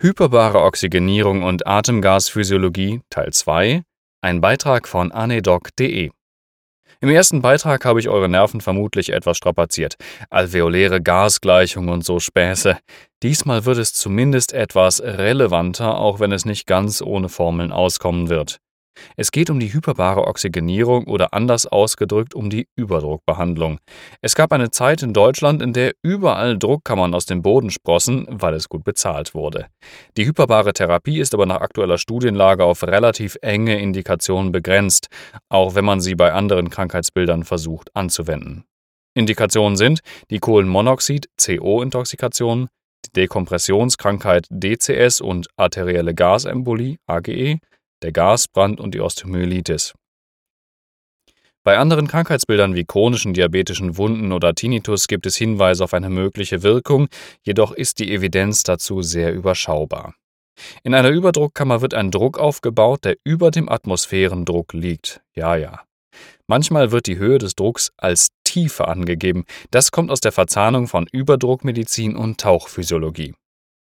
Hyperbare Oxygenierung und Atemgasphysiologie Teil 2 Ein Beitrag von anedoc.de Im ersten Beitrag habe ich eure Nerven vermutlich etwas strapaziert. Alveoläre Gasgleichung und so Späße. Diesmal wird es zumindest etwas relevanter, auch wenn es nicht ganz ohne Formeln auskommen wird. Es geht um die hyperbare Oxygenierung oder anders ausgedrückt um die Überdruckbehandlung. Es gab eine Zeit in Deutschland, in der überall Druckkammern aus dem Boden sprossen, weil es gut bezahlt wurde. Die hyperbare Therapie ist aber nach aktueller Studienlage auf relativ enge Indikationen begrenzt, auch wenn man sie bei anderen Krankheitsbildern versucht anzuwenden. Indikationen sind die Kohlenmonoxid-CO-Intoxikation, die Dekompressionskrankheit DCS und arterielle Gasembolie AGE, der Gasbrand und die Osteomyelitis. Bei anderen Krankheitsbildern wie chronischen diabetischen Wunden oder Tinnitus gibt es Hinweise auf eine mögliche Wirkung, jedoch ist die Evidenz dazu sehr überschaubar. In einer Überdruckkammer wird ein Druck aufgebaut, der über dem Atmosphärendruck liegt. Ja, ja. Manchmal wird die Höhe des Drucks als Tiefe angegeben. Das kommt aus der Verzahnung von Überdruckmedizin und Tauchphysiologie.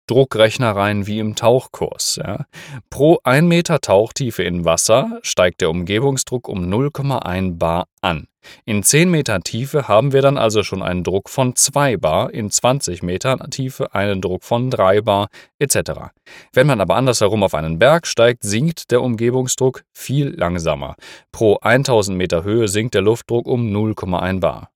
Druckrechner rein wie im Tauchkurs. Ja. Pro 1 Meter Tauchtiefe in Wasser steigt der Umgebungsdruck um 0,1 bar an. In 10 Metern Tiefe haben wir dann also schon einen Druck von 2 bar, in 20 Metern Tiefe einen Druck von 3 bar etc. Wenn man aber andersherum auf einen Berg steigt, sinkt der Umgebungsdruck viel langsamer. Pro 1000 Meter Höhe sinkt der Luftdruck um 0,1 bar.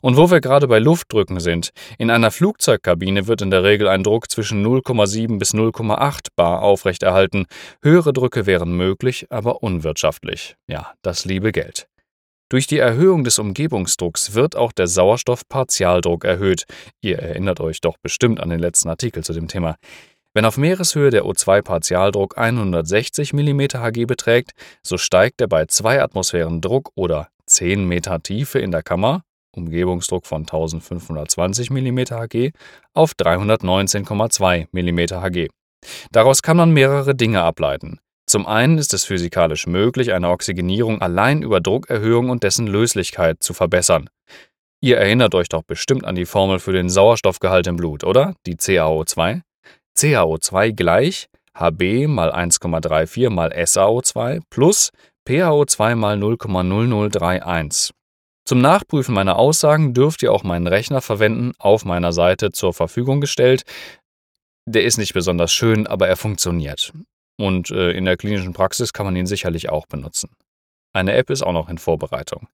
Und wo wir gerade bei Luftdrücken sind, in einer Flugzeugkabine wird in der Regel ein Druck zwischen 0,7 bis 0,8 bar aufrechterhalten. Höhere Drücke wären möglich, aber unwirtschaftlich. Ja, das liebe Geld. Durch die Erhöhung des Umgebungsdrucks wird auch der Sauerstoffpartialdruck erhöht. Ihr erinnert euch doch bestimmt an den letzten Artikel zu dem Thema. Wenn auf Meereshöhe der O2-Partialdruck 160 mm Hg beträgt, so steigt er bei 2 Atmosphären Druck oder 10 Meter Tiefe in der Kammer Umgebungsdruck von 1520 mm Hg auf 319,2 mm Hg. Daraus kann man mehrere Dinge ableiten. Zum einen ist es physikalisch möglich, eine Oxygenierung allein über Druckerhöhung und dessen Löslichkeit zu verbessern. Ihr erinnert euch doch bestimmt an die Formel für den Sauerstoffgehalt im Blut, oder? Die CaO2? CaO2 gleich Hb mal 1,34 mal SaO2 plus PaO2 mal 0,0031. Zum Nachprüfen meiner Aussagen dürft ihr auch meinen Rechner verwenden, auf meiner Seite zur Verfügung gestellt. Der ist nicht besonders schön, aber er funktioniert. Und äh, in der klinischen Praxis kann man ihn sicherlich auch benutzen. Eine App ist auch noch in Vorbereitung.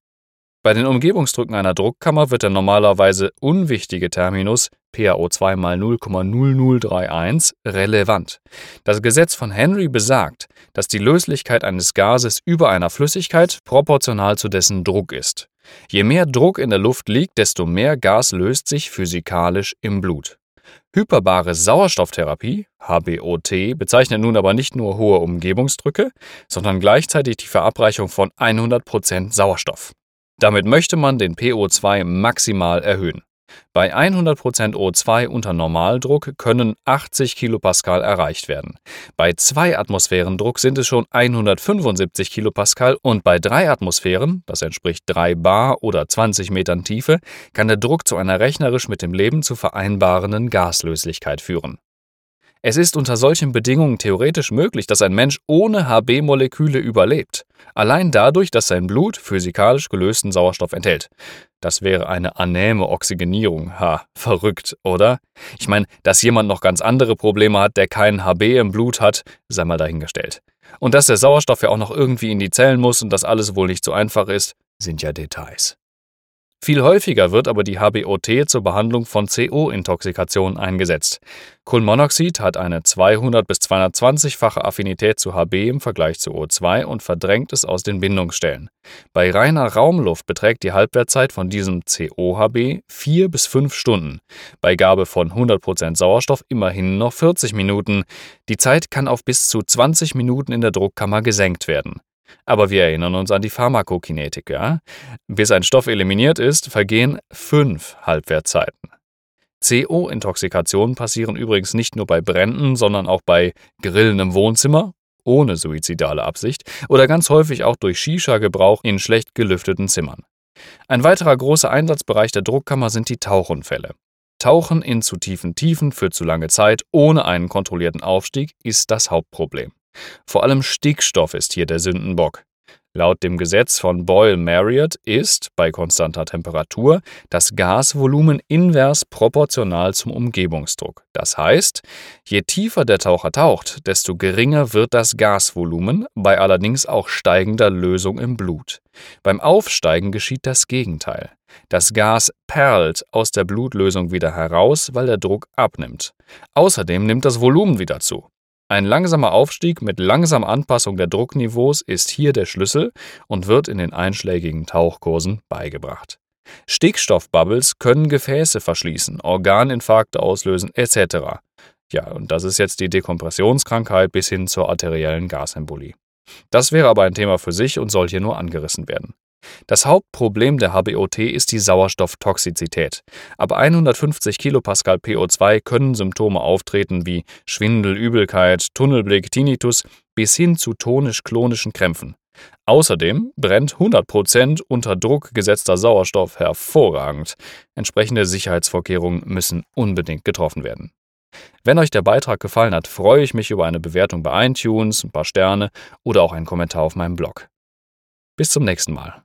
Bei den Umgebungsdrücken einer Druckkammer wird der normalerweise unwichtige Terminus PaO2 mal 0,0031 relevant. Das Gesetz von Henry besagt, dass die Löslichkeit eines Gases über einer Flüssigkeit proportional zu dessen Druck ist. Je mehr Druck in der Luft liegt, desto mehr Gas löst sich physikalisch im Blut. Hyperbare Sauerstofftherapie, HBOT, bezeichnet nun aber nicht nur hohe Umgebungsdrücke, sondern gleichzeitig die Verabreichung von 100% Sauerstoff. Damit möchte man den PO2 maximal erhöhen. Bei 100% O2 unter Normaldruck können 80 Kilopascal erreicht werden. Bei 2 Atmosphären Druck sind es schon 175 Kilopascal und bei 3 Atmosphären, das entspricht 3 Bar oder 20 Metern Tiefe, kann der Druck zu einer rechnerisch mit dem Leben zu vereinbarenden Gaslöslichkeit führen. Es ist unter solchen Bedingungen theoretisch möglich, dass ein Mensch ohne HB-Moleküle überlebt, allein dadurch, dass sein Blut physikalisch gelösten Sauerstoff enthält. Das wäre eine anäme Oxygenierung. Ha, verrückt, oder? Ich meine, dass jemand noch ganz andere Probleme hat, der keinen HB im Blut hat, sei mal dahingestellt. Und dass der Sauerstoff ja auch noch irgendwie in die Zellen muss und das alles wohl nicht so einfach ist, sind ja Details. Viel häufiger wird aber die HBOT zur Behandlung von CO-Intoxikation eingesetzt. Kohlenmonoxid hat eine 200 bis 220-fache Affinität zu HB im Vergleich zu O2 und verdrängt es aus den Bindungsstellen. Bei reiner Raumluft beträgt die Halbwertzeit von diesem COHB 4 bis 5 Stunden, bei Gabe von 100% Sauerstoff immerhin noch 40 Minuten. Die Zeit kann auf bis zu 20 Minuten in der Druckkammer gesenkt werden. Aber wir erinnern uns an die Pharmakokinetik. Ja? Bis ein Stoff eliminiert ist, vergehen fünf Halbwertzeiten. CO-Intoxikationen passieren übrigens nicht nur bei Bränden, sondern auch bei Grillen im Wohnzimmer ohne suizidale Absicht oder ganz häufig auch durch Shisha-Gebrauch in schlecht gelüfteten Zimmern. Ein weiterer großer Einsatzbereich der Druckkammer sind die Tauchunfälle. Tauchen in zu tiefen Tiefen für zu lange Zeit ohne einen kontrollierten Aufstieg ist das Hauptproblem. Vor allem Stickstoff ist hier der Sündenbock. Laut dem Gesetz von Boyle-Marriott ist, bei konstanter Temperatur, das Gasvolumen invers proportional zum Umgebungsdruck. Das heißt, je tiefer der Taucher taucht, desto geringer wird das Gasvolumen, bei allerdings auch steigender Lösung im Blut. Beim Aufsteigen geschieht das Gegenteil. Das Gas perlt aus der Blutlösung wieder heraus, weil der Druck abnimmt. Außerdem nimmt das Volumen wieder zu. Ein langsamer Aufstieg mit langsamer Anpassung der Druckniveaus ist hier der Schlüssel und wird in den einschlägigen Tauchkursen beigebracht. Stickstoffbubbles können Gefäße verschließen, Organinfarkte auslösen etc. Ja, und das ist jetzt die Dekompressionskrankheit bis hin zur arteriellen Gasembolie. Das wäre aber ein Thema für sich und soll hier nur angerissen werden. Das Hauptproblem der HBOT ist die Sauerstofftoxizität. Ab 150 kPa PO2 können Symptome auftreten wie Schwindel, Übelkeit, Tunnelblick, Tinnitus bis hin zu tonisch-klonischen Krämpfen. Außerdem brennt 100% unter Druck gesetzter Sauerstoff hervorragend. Entsprechende Sicherheitsvorkehrungen müssen unbedingt getroffen werden. Wenn euch der Beitrag gefallen hat, freue ich mich über eine Bewertung bei iTunes, ein paar Sterne oder auch einen Kommentar auf meinem Blog. Bis zum nächsten Mal.